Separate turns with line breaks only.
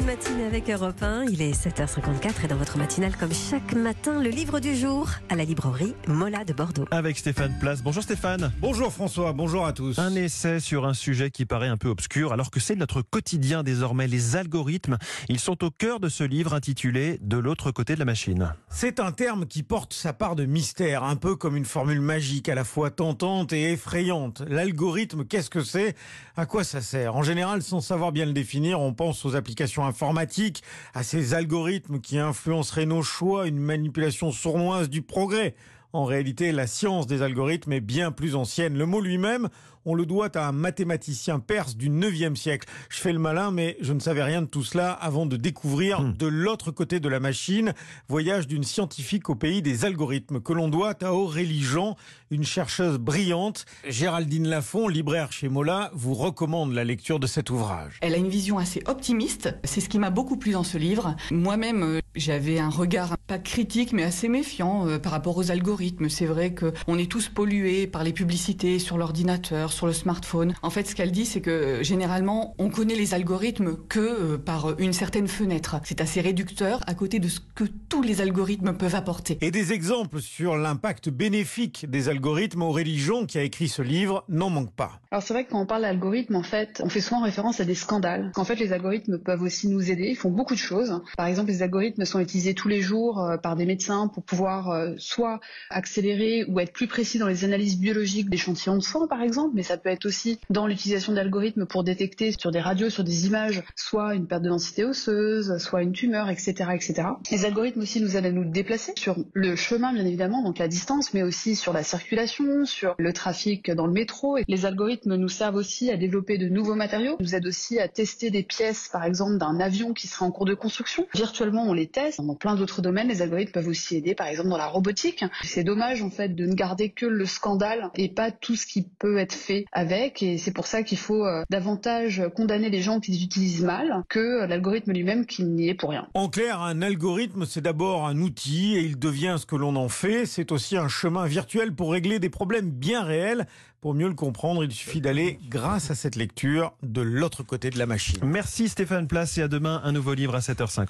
de matinée avec Europe 1. Il est 7h54 et dans votre matinale, comme chaque matin, le livre du jour à la librairie Mola de Bordeaux.
Avec Stéphane Place. Bonjour Stéphane.
Bonjour François, bonjour à tous.
Un essai sur un sujet qui paraît un peu obscur alors que c'est notre quotidien désormais. Les algorithmes, ils sont au cœur de ce livre intitulé De l'autre côté de la machine.
C'est un terme qui porte sa part de mystère, un peu comme une formule magique à la fois tentante et effrayante. L'algorithme, qu'est-ce que c'est? À quoi ça sert? En général, sans savoir bien le définir, on pense aux applications informatiques, à ces algorithmes qui influenceraient nos choix, une manipulation sournoise du progrès. En réalité, la science des algorithmes est bien plus ancienne. Le mot lui-même, on le doit à un mathématicien perse du 9e siècle. Je fais le malin, mais je ne savais rien de tout cela avant de découvrir
Hmm.
de l'autre côté de la machine, voyage d'une scientifique au pays des algorithmes, que l'on doit à Aurélie Jean, une chercheuse brillante. Géraldine Lafont, libraire chez Mola, vous recommande la lecture de cet ouvrage.
Elle a une vision assez optimiste. C'est ce qui m'a beaucoup plu dans ce livre. Moi-même, euh, j'avais un regard pas critique, mais assez méfiant euh, par rapport aux algorithmes. C'est vrai que on est tous pollués par les publicités sur l'ordinateur, sur le smartphone. En fait, ce qu'elle dit, c'est que euh, généralement, on connaît les algorithmes que euh, par une certaine fenêtre. C'est assez réducteur à côté de ce que tous les algorithmes peuvent apporter.
Et des exemples sur l'impact bénéfique des algorithmes, Aurélie Jean, qui a écrit ce livre, n'en manque pas.
Alors c'est vrai que quand on parle d'algorithmes, en fait, on fait souvent référence à des scandales. En fait, les algorithmes peuvent aussi nous aider, ils font beaucoup de choses. Par exemple, les algorithmes sont utilisés tous les jours euh, par des médecins pour pouvoir euh, soit accélérer ou être plus précis dans les analyses biologiques d'échantillons de sang, par exemple, mais ça peut être aussi dans l'utilisation d'algorithmes pour détecter sur des radios, sur des images, soit une perte de densité osseuse, soit une tumeur, etc., etc. Les algorithmes aussi nous aident à nous déplacer sur le chemin, bien évidemment, donc la distance, mais aussi sur la circulation, sur le trafic dans le métro. Les algorithmes nous servent aussi à développer de nouveaux matériaux, nous aident aussi à tester des pièces, par exemple, d'un avion qui sera en cours de construction. Virtuellement, on les Dans plein d'autres domaines, les algorithmes peuvent aussi aider, par exemple, dans la robotique. C'est dommage, en fait, de ne garder que le scandale et pas tout ce qui peut être fait avec. Et c'est pour ça qu'il faut euh, davantage condamner les gens qui les utilisent mal que l'algorithme lui-même qui n'y est pour rien.
En clair, un algorithme, c'est d'abord un outil et il devient ce que l'on en fait. C'est aussi un chemin virtuel pour régler des problèmes bien réels. Pour mieux le comprendre, il suffit d'aller, grâce à cette lecture, de l'autre côté de la machine.
Merci Stéphane Place et à demain un nouveau livre à 7h50.